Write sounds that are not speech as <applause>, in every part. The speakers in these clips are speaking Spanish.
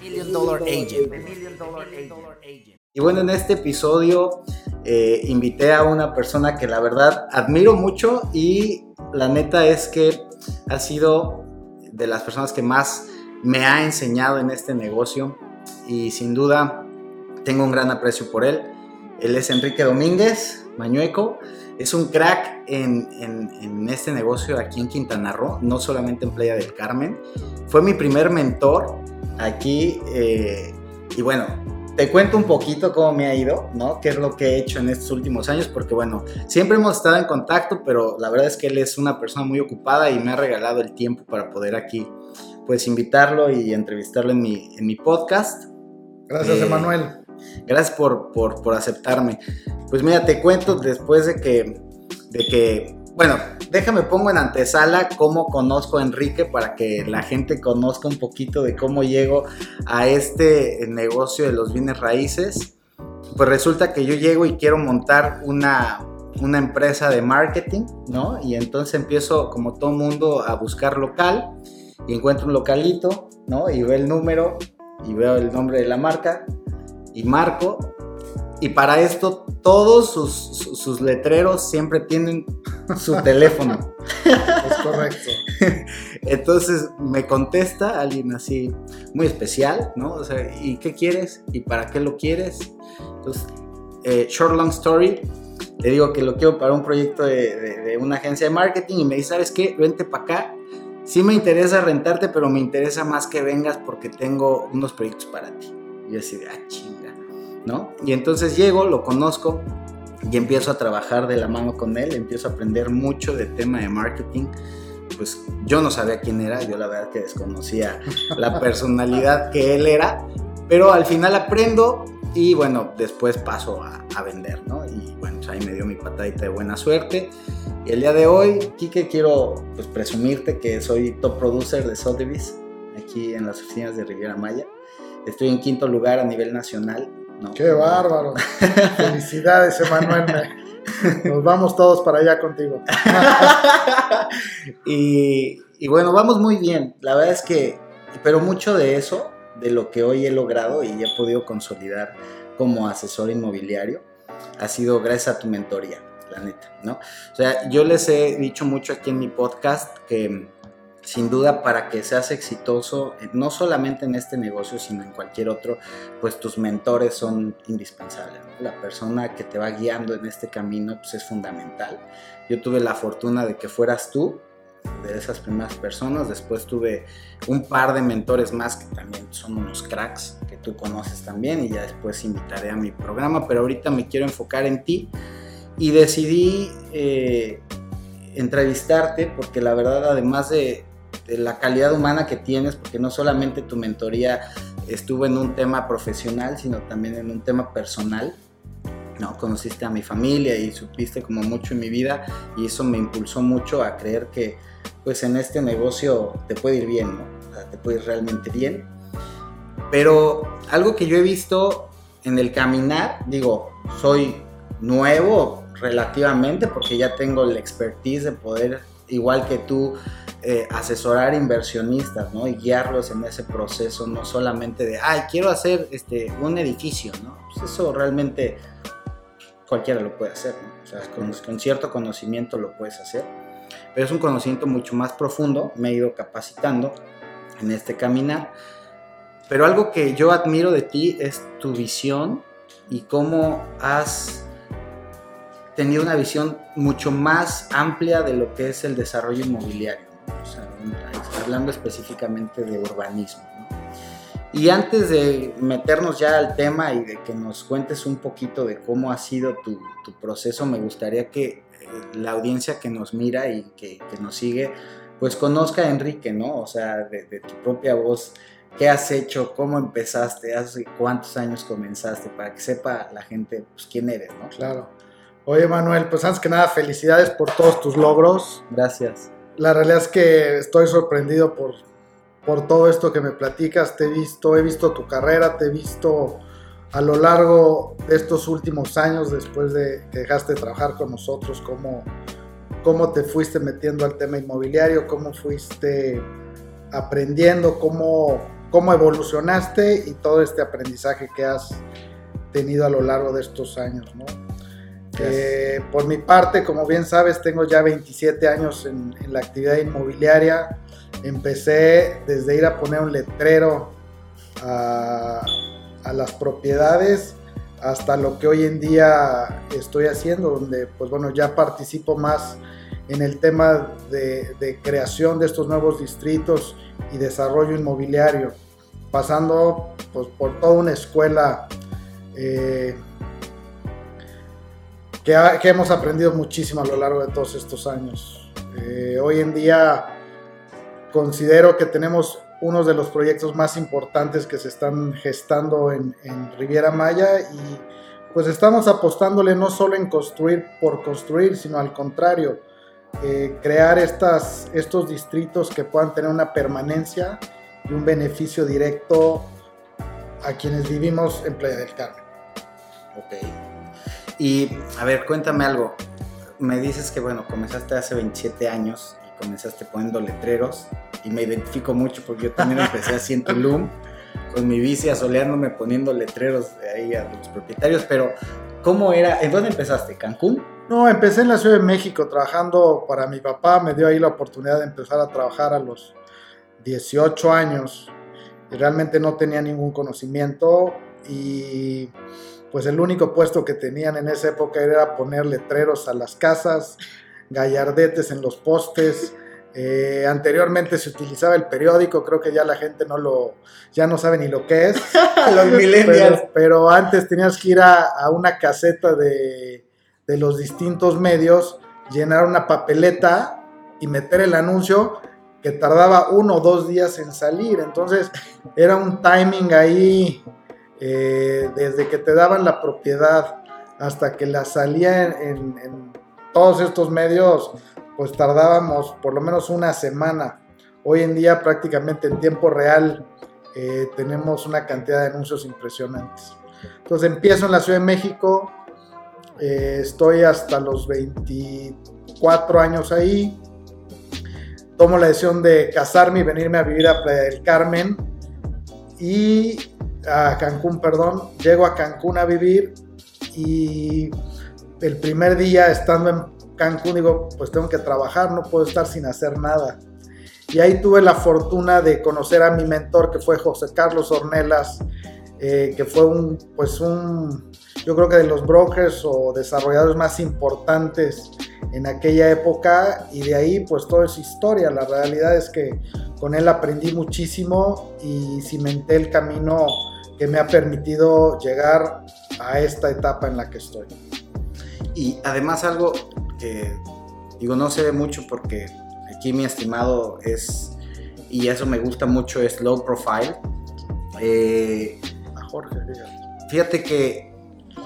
Million Dollar Agent. Y bueno, en este episodio eh, invité a una persona que la verdad admiro mucho y la neta es que ha sido de las personas que más me ha enseñado en este negocio y sin duda tengo un gran aprecio por él. Él es Enrique Domínguez Mañueco. Es un crack en, en, este negocio aquí en Quintana Roo, no solamente en Playa del Carmen. Fue mi primer mentor aquí eh, y bueno, te cuento un poquito cómo me ha ido, ¿no? Qué es lo que he hecho en estos últimos años, porque bueno, siempre hemos estado en contacto, pero la verdad es que él es una persona muy ocupada y me ha regalado el tiempo para poder aquí, pues, invitarlo y entrevistarlo en mi, en mi podcast. Gracias, eh, Emanuel. Gracias por, por, por, aceptarme. Pues mira, te cuento después de que, de que bueno, déjame pongo en antesala cómo conozco a Enrique para que la gente conozca un poquito de cómo llego a este negocio de los bienes raíces. Pues resulta que yo llego y quiero montar una, una empresa de marketing, ¿no? Y entonces empiezo, como todo mundo, a buscar local y encuentro un localito, ¿no? Y veo el número y veo el nombre de la marca y marco y para esto todos sus, letreros siempre tienen su teléfono. Es correcto. Entonces me contesta alguien así muy especial, ¿no? O sea, ¿y qué quieres? ¿Y para qué lo quieres? Entonces, eh, short long story, le digo que lo quiero para un proyecto de, una agencia de marketing y me dice, ¿sabes qué? Vente para acá. Sí me interesa rentarte, pero me interesa más que vengas porque tengo unos proyectos para ti. Y yo así de, ah, y entonces llego, lo conozco y empiezo a trabajar de la mano con él, empiezo a aprender mucho de tema de marketing. Pues yo no sabía quién era, yo la verdad que desconocía <laughs> la personalidad que él era, pero al final aprendo y bueno, después paso a, vender, ¿no? Y bueno, pues ahí me dio mi patadita de buena suerte. Y el día de hoy, Kike, quiero pues, presumirte que soy top producer de Sotheby's aquí en las oficinas de Riviera Maya. Estoy en quinto lugar a nivel nacional Qué bárbaro. Felicidades, Emanuel. Nos vamos todos para allá contigo. <laughs> y, bueno, vamos muy bien. La verdad es que, pero mucho de eso, de lo que hoy he logrado y he podido consolidar como asesor inmobiliario, ha sido gracias a tu mentoría, la neta, ¿no? O sea, yo les he dicho mucho aquí en mi podcast que sin duda para que seas exitoso, eh, no solamente en este negocio, sino en cualquier otro, pues tus mentores son indispensables. La persona que te va guiando en este camino pues es fundamental. Yo tuve la fortuna de que fueras tú, de esas primeras personas, después tuve un par de mentores más que también son unos cracks que tú conoces también y ya después invitaré a mi programa, pero ahorita me quiero enfocar en ti y decidí... Eh, entrevistarte porque la verdad además de, la calidad humana que tienes, porque no solamente tu mentoría estuvo en un tema profesional, sino también en un tema personal. ¿no? Conociste a mi familia y supiste como mucho en mi vida y eso me impulsó mucho a creer que pues en este negocio te puede ir bien, ¿no? O sea, te puede ir realmente bien. Pero algo que yo he visto en el caminar, digo, soy nuevo relativamente porque ya tengo la expertise de poder, igual que tú, eh, asesorar inversionistas, ¿no? Y guiarlos en ese proceso, no solamente de, ay, quiero hacer este, un edificio, ¿no? Pues eso realmente cualquiera lo puede hacer, ¿no? O sea, con, cierto conocimiento lo puedes hacer, pero es un conocimiento mucho más profundo, me he ido capacitando en este caminar, pero algo que yo admiro de ti es tu visión y cómo has tenido una visión mucho más amplia de lo que es el desarrollo inmobiliario hablando específicamente de urbanismo. Y antes de meternos ya al tema y de que nos cuentes un poquito de cómo ha sido tu, proceso, me gustaría que eh, la audiencia que nos mira y que, nos sigue, pues conozca a Enrique, ¿no? O sea, de, tu propia voz, qué has hecho, cómo empezaste, hace cuántos años comenzaste, para que sepa la gente pues, quién eres, ¿no? Claro. Oye, Manuel, pues antes que nada, felicidades por todos tus logros. Gracias la realidad es que estoy sorprendido por, por todo esto que me platicas. Te he visto, he visto tu carrera, te he visto a lo largo de estos últimos años, después de que dejaste de trabajar con nosotros, cómo, cómo te fuiste metiendo al tema inmobiliario, cómo fuiste aprendiendo, cómo, cómo evolucionaste y todo este aprendizaje que has tenido a lo largo de estos años, ¿no? Eh, por mi parte, como bien sabes, tengo ya 27 años en, la actividad inmobiliaria. Empecé desde ir a poner un letrero a, las propiedades hasta lo que hoy en día estoy haciendo, donde pues bueno, ya participo más en el tema de, creación de estos nuevos distritos y desarrollo inmobiliario, pasando pues, por toda una escuela eh, que, hemos aprendido muchísimo a lo largo de todos estos años. Eh, hoy en día considero que tenemos uno de los proyectos más importantes que se están gestando en, Riviera Maya y pues estamos apostándole no solo en construir por construir, sino al contrario, eh, crear estos distritos que puedan tener una permanencia y un beneficio directo a quienes vivimos en Playa del Carmen. Ok. Y a ver, cuéntame algo. Me dices que, bueno, comenzaste hace 27 años y comenzaste poniendo letreros y me identifico mucho porque yo también empecé así en Tulum con mi bici asoleándome poniendo letreros ahí a los propietarios, pero ¿cómo era? ¿En dónde empezaste? ¿Cancún? No, empecé en la Ciudad de México trabajando para mi papá, me dio ahí la oportunidad de empezar a trabajar a los 18 años y realmente no tenía ningún conocimiento y pues el único puesto que tenían en esa época era poner letreros a las casas, gallardetes en los postes. Eh, anteriormente se utilizaba el periódico, creo que ya la gente no lo, ya no sabe ni lo que es. <laughs> los millennials. Pero, antes tenías que ir a, una caseta de, de, los distintos medios, llenar una papeleta y meter el anuncio que tardaba uno o dos días en salir. Entonces era un timing ahí eh, desde que te daban la propiedad hasta que la salía en, todos estos medios, pues tardábamos por lo menos una semana. Hoy en día prácticamente en tiempo real eh, tenemos una cantidad de anuncios impresionantes. Entonces empiezo en la Ciudad de México, eh, estoy hasta los 24 años ahí, tomo la decisión de casarme y venirme a vivir a Playa del Carmen y a Cancún, perdón, llego a Cancún a vivir y el primer día estando en Cancún digo, pues tengo que trabajar, no puedo estar sin hacer nada. Y ahí tuve la fortuna de conocer a mi mentor que fue José Carlos Ornelas, eh, que fue un, pues un, yo creo que de los brokers o desarrolladores más importantes en aquella época y de ahí pues todo es historia. La realidad es que con él aprendí muchísimo y cimenté el camino que me ha permitido llegar a esta etapa en la que estoy. Y además algo que digo no se ve mucho porque aquí mi estimado es, y eso me gusta mucho, es low profile. Eh, a Jorge, fíjate que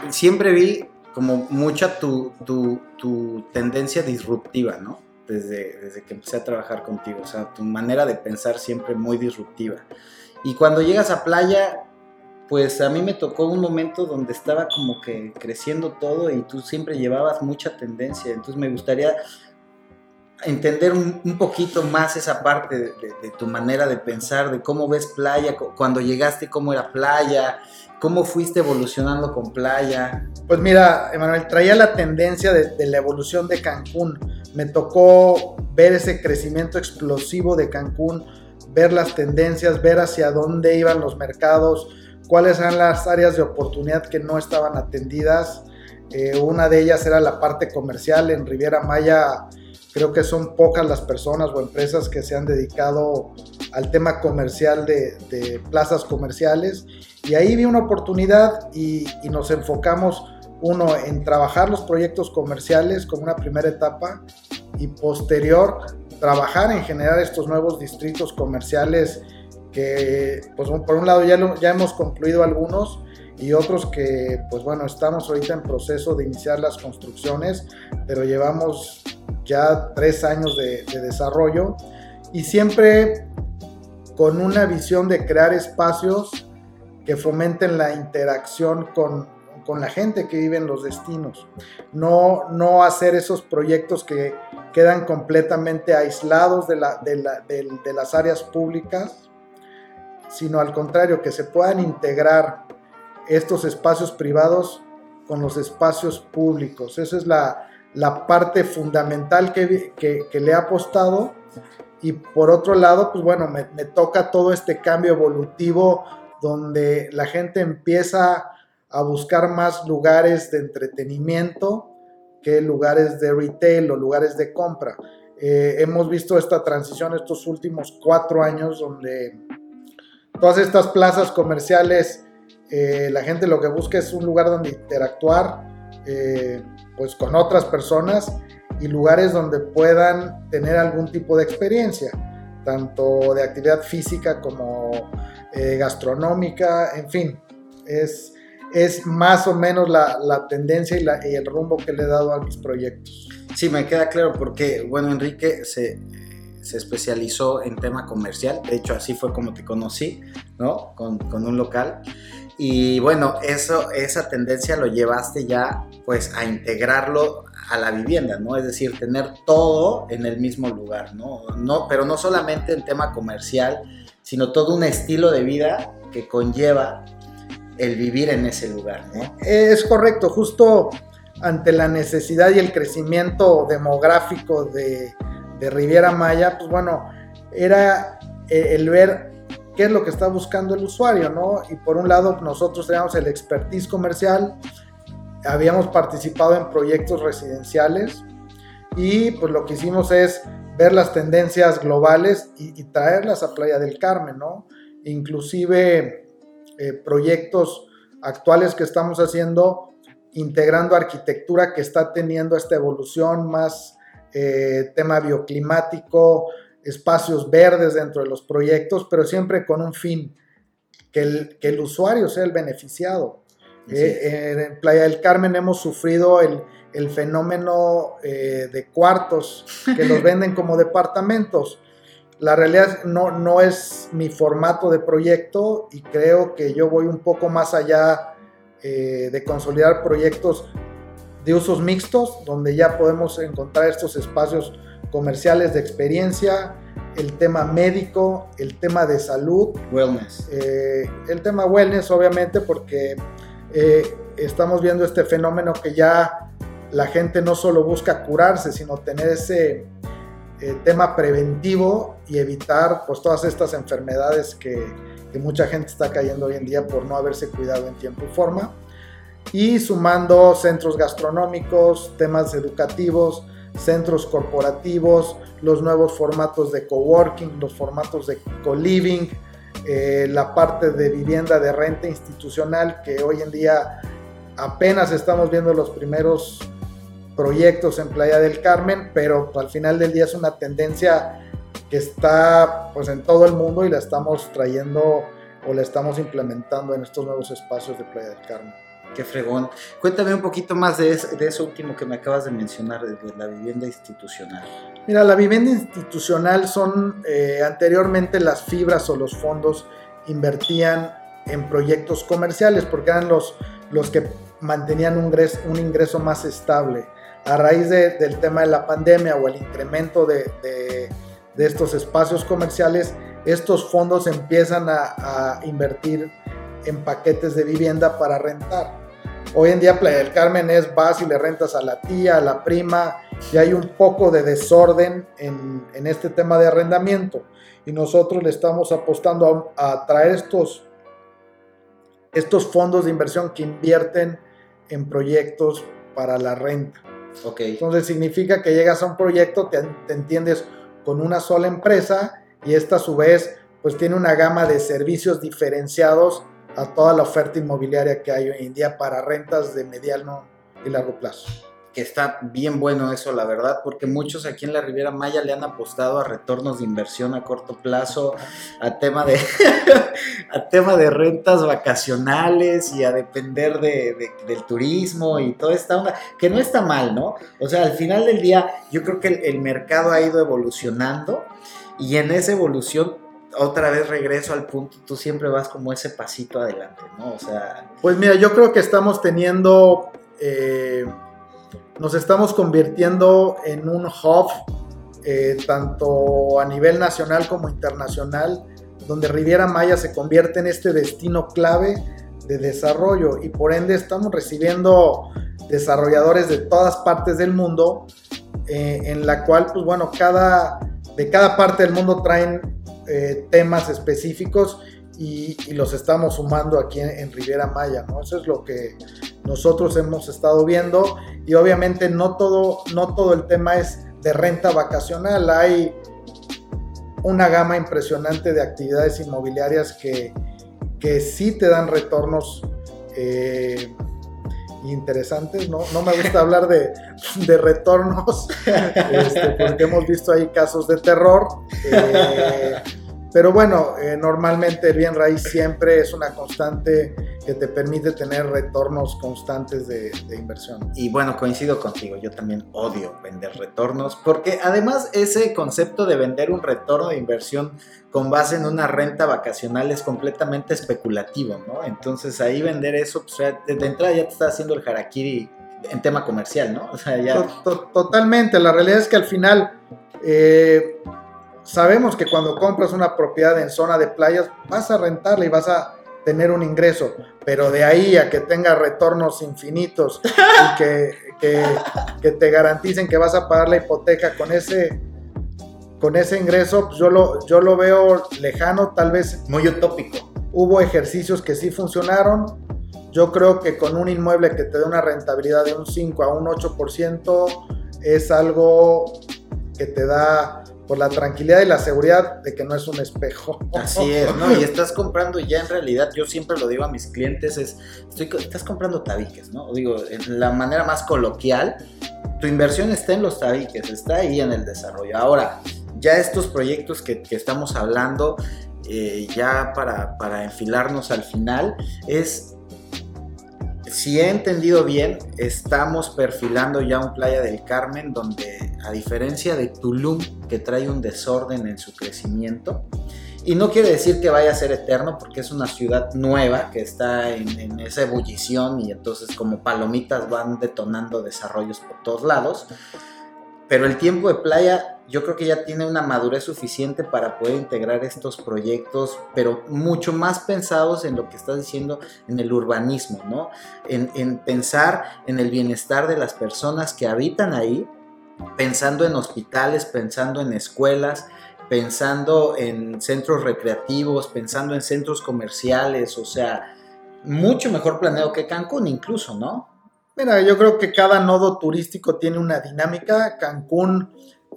siempre vi como mucha tu, tu, tu tendencia disruptiva, ¿no? Desde, desde que empecé a trabajar contigo, o sea, tu manera de pensar siempre muy disruptiva. Y cuando llegas a playa, pues a mí me tocó un momento donde estaba como que creciendo todo y tú siempre llevabas mucha tendencia. Entonces me gustaría entender un, poquito más esa parte de, tu manera de pensar, de cómo ves playa, cuando llegaste, cómo era playa, cómo fuiste evolucionando con playa. Pues mira, Emanuel, traía la tendencia de, la evolución de Cancún. Me tocó ver ese crecimiento explosivo de Cancún, ver las tendencias, ver hacia dónde iban los mercados cuáles eran las áreas de oportunidad que no estaban atendidas. Eh, una de ellas era la parte comercial. En Riviera Maya creo que son pocas las personas o empresas que se han dedicado al tema comercial de, plazas comerciales. Y ahí vi una oportunidad y, y, nos enfocamos, uno, en trabajar los proyectos comerciales como una primera etapa y posterior trabajar en generar estos nuevos distritos comerciales que pues por un lado ya, ya hemos concluido algunos y otros que pues bueno estamos ahorita en proceso de iniciar las construcciones pero llevamos ya tres años de, desarrollo y siempre con una visión de crear espacios que fomenten la interacción con, con la gente que vive en los destinos. No, no hacer esos proyectos que quedan completamente aislados de, la, de, la, de las áreas públicas, sino al contrario, que se puedan integrar estos espacios privados con los espacios públicos. Esa es la, la parte fundamental que, que, le ha apostado. Y por otro lado, pues bueno, me, me, toca todo este cambio evolutivo donde la gente empieza a buscar más lugares de entretenimiento que lugares de retail o lugares de compra. Eh, hemos visto esta transición estos últimos cuatro años donde todas estas plazas comerciales, eh, la gente lo que busca es un lugar donde interactuar eh, pues con otras personas y lugares donde puedan tener algún tipo de experiencia, tanto de actividad física como gastronómica, en fin, es, es más o menos la, la tendencia y, y, el rumbo que le he dado a mis proyectos. Sí, me queda claro porque, bueno, Enrique se, se especializó en tema comercial, de hecho así fue como te conocí, ¿no? Con, con, un local. Y bueno, eso, esa tendencia lo llevaste ya pues a integrarlo a la vivienda, ¿no? Es decir, tener todo en el mismo lugar, ¿no? no pero no solamente en tema comercial, sino todo un estilo de vida que conlleva el vivir en ese lugar. ¿no? Es correcto, justo ante la necesidad y el crecimiento demográfico de, de Riviera Maya, pues bueno, era eh, el ver qué es lo que está buscando el usuario, ¿no? Y por un lado nosotros teníamos el expertise comercial, habíamos participado en proyectos residenciales y pues lo que hicimos es ver las tendencias globales y, y traerlas a Playa del Carmen, ¿no? Inclusive eh, proyectos actuales que estamos haciendo, integrando arquitectura que está teniendo esta evolución más eh, tema bioclimático, espacios verdes dentro de los proyectos, pero siempre con un fin, que el, que el usuario sea el beneficiado. Eh, en Playa del Carmen hemos sufrido el, el fenómeno de cuartos que los <laughs> venden como departamentos. La realidad no, no es mi formato de proyecto y creo que yo voy un poco más allá eh, de consolidar proyectos de usos mixtos, donde ya podemos encontrar estos espacios comerciales de experiencia, el tema médico, el tema de salud. Wellness. Eh, el tema wellness, obviamente, porque eh, estamos viendo este fenómeno que ya la gente no solo busca curarse, sino tener ese eh, tema preventivo y evitar pues todas estas enfermedades que, que, mucha gente está cayendo hoy en día por no haberse cuidado en tiempo y forma. Y sumando centros gastronómicos, temas educativos, centros corporativos, los nuevos formatos de coworking, los formatos de co-living, eh, la parte de vivienda de renta institucional que hoy en día apenas estamos viendo los primeros proyectos en Playa del Carmen, pero al final del día es una tendencia que está pues en todo el mundo y la estamos trayendo o la estamos implementando en estos nuevos espacios de Playa del Carmen. Qué fregón. Cuéntame un poquito más de, de eso último que me acabas de mencionar, de, la vivienda institucional. Mira, la vivienda institucional son eh, anteriormente las fibras o los fondos invertían en proyectos comerciales porque eran los, los que mantenían un ingreso, más estable a raíz del tema de la pandemia o el incremento de, estos espacios comerciales, estos fondos empiezan a, invertir en paquetes de vivienda para rentar. Hoy en día Playa del Carmen es vas y le rentas a la tía, a la prima, y hay un poco de desorden en, este tema de arrendamiento. Y nosotros le estamos apostando a, a traer estos, estos fondos de inversión que invierten en proyectos para la renta. Okay. Entonces significa que llegas a un proyecto, te, te, entiendes con una sola empresa y esta a su vez pues tiene una gama de servicios diferenciados a toda la oferta inmobiliaria que hay hoy en día para rentas de mediano y largo plazo que está bien bueno eso, la verdad, porque muchos aquí en la Riviera Maya le han apostado a retornos de inversión a corto plazo, a tema de, <laughs> a tema de rentas vacacionales y a depender de, del turismo y toda esta onda, que no está mal, ¿no? O sea, al final del día yo creo que el, el mercado ha ido evolucionando y en esa evolución otra vez regreso al punto, tú siempre vas como ese pasito adelante, ¿no? O sea... Pues mira, yo creo que estamos teniendo, eh, nos estamos convirtiendo en un hub, eh, tanto a nivel nacional como internacional, donde Riviera Maya se convierte en este destino clave de desarrollo y por ende estamos recibiendo desarrolladores de todas partes del mundo, eh, en la cual, pues bueno, cada, de cada parte del mundo traen eh, temas específicos y, los estamos sumando aquí en, Riviera Maya, ¿no? Eso es lo que nosotros hemos estado viendo y obviamente no todo, no todo el tema es de renta vacacional, hay una gama impresionante de actividades inmobiliarias que, que sí te dan retornos eh, interesantes, ¿no? No me gusta hablar de, retornos, este, porque hemos visto ahí casos de terror. Eh, pero bueno, eh, normalmente bien raíz siempre es una constante que te permite tener retornos constantes de, inversión. Y bueno, coincido contigo, yo también odio vender retornos, porque además ese concepto de vender un retorno de inversión con base en una renta vacacional es completamente especulativo, ¿no? Entonces ahí vender eso, pues de entrada ya te está haciendo el harakiri en tema comercial, ¿no? O sea, ya... Totalmente, la realidad es que al final... Eh, sabemos que cuando compras una propiedad en zona de playas vas a rentarla y vas a tener un ingreso, pero de ahí a que tenga retornos infinitos y que, te garanticen que vas a pagar la hipoteca con ese, con ese ingreso, pues yo, lo, yo lo veo lejano, tal vez... Muy utópico. Hubo ejercicios que sí funcionaron. Yo creo que con un inmueble que te dé una rentabilidad de un 5 a un 8% es algo que te da por la tranquilidad y la seguridad de que no es un espejo. Así es, ¿no? Y estás <laughs> comprando ya en realidad, yo siempre lo digo a mis clientes, es, estás comprando tabiques, ¿no? Digo, en la manera más coloquial, tu inversión está en los tabiques, está ahí en el desarrollo. Ahora, ya estos proyectos que, estamos hablando, eh, ya para, para enfilarnos al final, es si he entendido bien, estamos perfilando ya un Playa del Carmen donde, a diferencia de Tulum, que trae un desorden en su crecimiento, y no quiere decir que vaya a ser eterno, porque es una ciudad nueva que está en, esa ebullición y entonces como palomitas van detonando desarrollos por todos lados. Pero el tiempo de playa yo creo que ya tiene una madurez suficiente para poder integrar estos proyectos, pero mucho más pensados en lo que estás diciendo en el urbanismo, ¿no? En, pensar en el bienestar de las personas que habitan ahí, pensando en hospitales, pensando en escuelas, pensando en centros recreativos, pensando en centros comerciales, o sea, mucho mejor planeado que Cancún incluso, ¿no? Mira, yo creo que cada nodo turístico tiene una dinámica. Cancún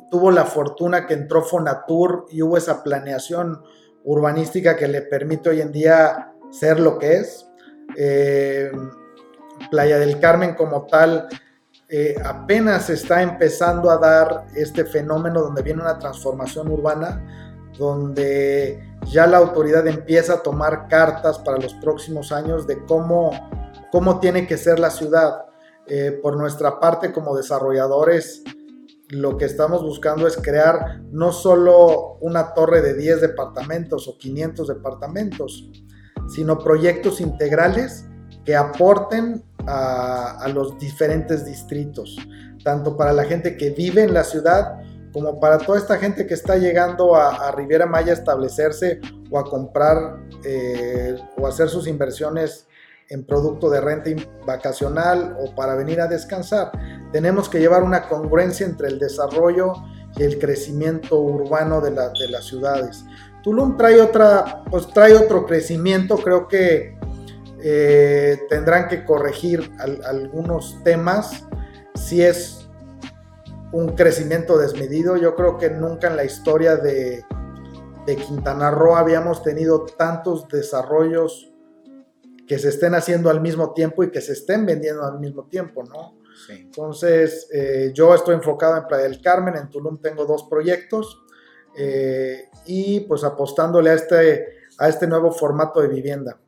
tuvo la fortuna que entró Fonatur y hubo esa planeación urbanística que le permite hoy en día ser lo que es. Eh, Playa del Carmen como tal eh, apenas está empezando a dar este fenómeno donde viene una transformación urbana, donde ya la autoridad empieza a tomar cartas para los próximos años de cómo, cómo tiene que ser la ciudad. Eh, por nuestra parte como desarrolladores, lo que estamos buscando es crear no solo una torre de 10 departamentos o 500 departamentos, sino proyectos integrales que aporten a, los diferentes distritos, tanto para la gente que vive en la ciudad como para toda esta gente que está llegando a, Riviera Maya a establecerse o a comprar eh, o hacer sus inversiones en producto de renta vacacional o para venir a descansar. Tenemos que llevar una congruencia entre el desarrollo y el crecimiento urbano de, las ciudades. Tulum trae, otra, pues trae otro crecimiento, creo que eh, tendrán que corregir algunos temas. Si es un crecimiento desmedido, yo creo que nunca en la historia de, de Quintana Roo habíamos tenido tantos desarrollos que se estén haciendo al mismo tiempo y que se estén vendiendo al mismo tiempo, ¿no? Sí. Entonces, eh, yo estoy enfocado en Playa del Carmen, en Tulum tengo dos proyectos eh, y pues apostándole a este, a este nuevo formato de vivienda.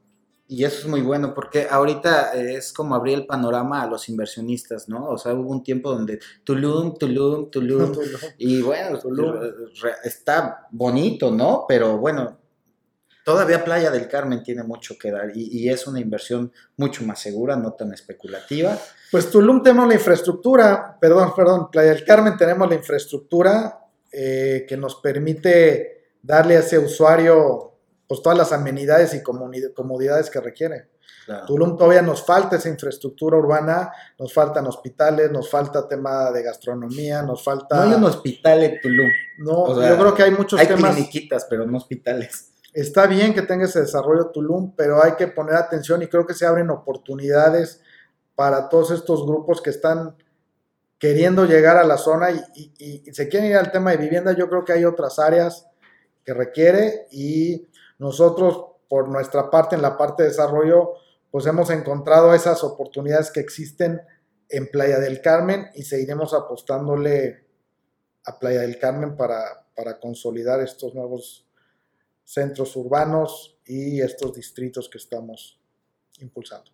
Y eso es muy bueno porque ahorita es como abrir el panorama a los inversionistas, ¿no? O sea, hubo un tiempo donde Tulum, Tulum, Tulum, <laughs> y bueno, Tulum. está bonito, ¿no? Pero bueno, todavía Playa del Carmen tiene mucho que dar y, es una inversión mucho más segura, no tan especulativa. Pues Tulum tenemos la infraestructura, perdón, perdón, Playa del Carmen tenemos la infraestructura eh, que nos permite darle a ese usuario pues todas las amenidades y comodidades que requiere. Tulum todavía nos falta esa infraestructura urbana, nos faltan hospitales, nos falta tema de gastronomía, nos falta... No hay un hospital en Tulum. No, yo creo que hay muchos hay temas... Hay pero no hospitales. Está bien que tenga ese desarrollo Tulum, pero hay que poner atención y creo que se abren oportunidades para todos estos grupos que están queriendo llegar a la zona y, se quieren ir al tema de vivienda. Yo creo que hay otras áreas que requiere y nosotros, por nuestra parte, en la parte de desarrollo, pues hemos encontrado esas oportunidades que existen en Playa del Carmen y seguiremos apostándole a Playa del Carmen para, para consolidar estos nuevos centros urbanos y estos distritos que estamos impulsando.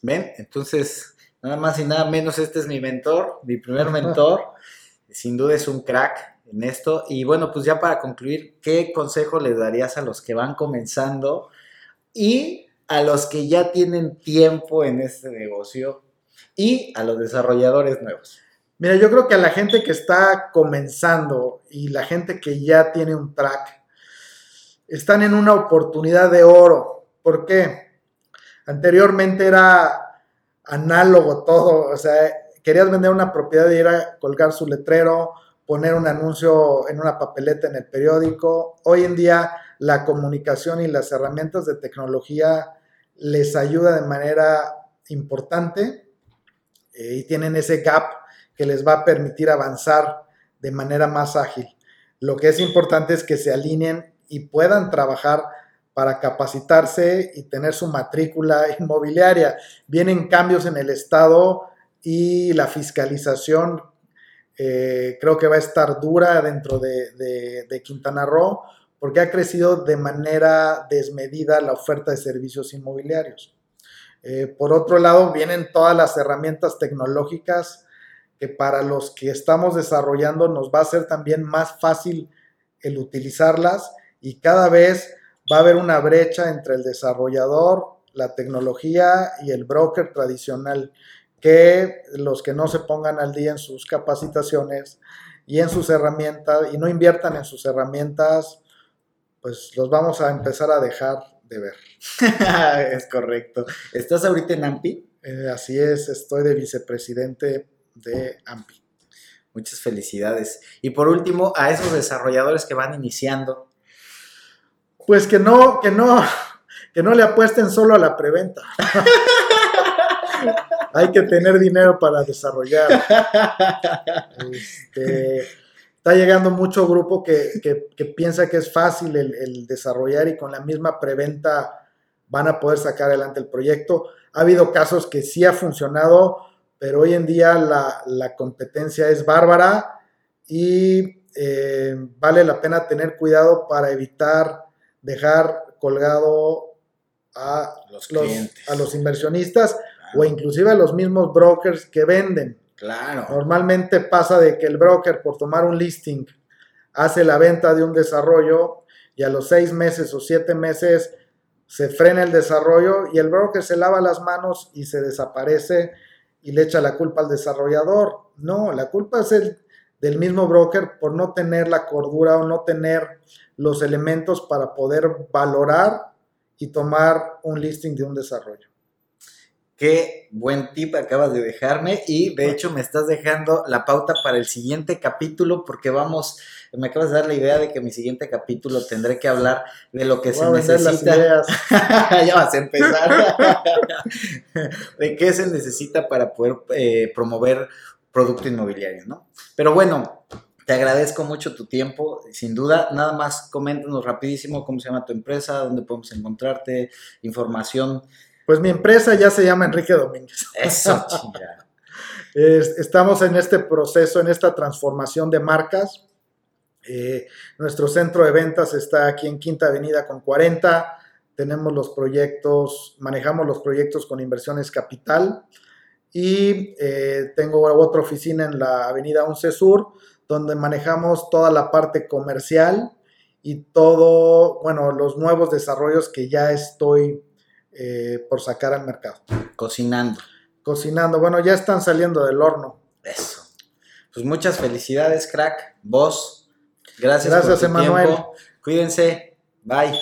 Ven, entonces, nada más y nada menos, este es mi mentor, mi primer mentor. <laughs> Sin duda es un crack en esto. Y bueno, pues ya para concluir, ¿qué consejo le darías a los que van comenzando y a los que ya tienen tiempo en este negocio y a los desarrolladores nuevos? Mira, yo creo que a la gente que está comenzando y la gente que ya tiene un track, están en una oportunidad de oro. ¿Por qué? Anteriormente era análogo todo, o sea, querías vender una propiedad y ir colgar su letrero, poner un anuncio en una papeleta en el periódico. Hoy en día la comunicación y las herramientas de tecnología les ayuda de manera importante eh, y tienen ese gap que les va a permitir avanzar de manera más ágil. Lo que es importante es que se alineen y puedan trabajar para capacitarse y tener su matrícula <laughs> inmobiliaria. Vienen cambios en el Estado y la fiscalización eh, creo que va a estar dura dentro de, Quintana Roo porque ha crecido de manera desmedida la oferta de servicios inmobiliarios. Eh, por otro lado, vienen todas las herramientas tecnológicas que para los que estamos desarrollando nos va a ser también más fácil el utilizarlas y cada vez va a haber una brecha entre el desarrollador, la tecnología y el broker tradicional que los que no se pongan al día en sus capacitaciones y en sus herramientas y no inviertan en sus herramientas, pues los vamos a empezar a dejar de ver. <laughs> es correcto. ¿Estás ahorita en AMPI? Eh, así es, estoy de vicepresidente de AMPI. Muchas felicidades. Y por último, a esos desarrolladores que van iniciando. Pues que no, que no, que no le apuesten solo a la preventa. <laughs> hay que tener dinero para desarrollar. Este, está llegando mucho grupo que, piensa que es fácil el, desarrollar y con la misma preventa van a poder sacar adelante el proyecto. Ha habido casos que sí ha funcionado, pero hoy en día la, competencia es bárbara y eh, vale la pena tener cuidado para evitar dejar colgado a los, a los inversionistas o inclusive a los mismos brokers que venden. Claro. Normalmente pasa de que el broker por tomar un listing hace la venta de un desarrollo y a los seis meses o siete meses se frena el desarrollo y el broker se lava las manos y se desaparece y le echa la culpa al desarrollador. No, la culpa es el, del mismo broker por no tener la cordura o no tener los elementos para poder valorar y tomar un listing de un desarrollo. Qué buen tip acabas de dejarme y de hecho me estás dejando la pauta para el siguiente capítulo porque vamos, me acabas de dar la idea de que mi siguiente capítulo tendré que hablar de lo que se necesita. <laughs> ya vas a empezar. <laughs> de qué se necesita para poder eh, promover producto inmobiliario, ¿no? Pero bueno, te agradezco mucho tu tiempo, sin duda. Nada más coméntanos rapidísimo cómo se llama tu empresa, dónde podemos encontrarte, información pues mi empresa ya se llama Enrique Domínguez. Eso, <laughs> Estamos en este proceso, en esta transformación de marcas. Eh, nuestro centro de ventas está aquí en Quinta Avenida con 40. Tenemos los proyectos, manejamos los proyectos con inversiones capital y eh, tengo otra oficina en la avenida 11 Sur, donde manejamos toda la parte comercial y todo, bueno, los nuevos desarrollos que ya estoy eh, por sacar al mercado. Cocinando. Cocinando, bueno, ya están saliendo del horno. Eso. Pues muchas felicidades, crack. Vos. Gracias, Gracias por Emanuel. Tiempo. Cuídense. Bye.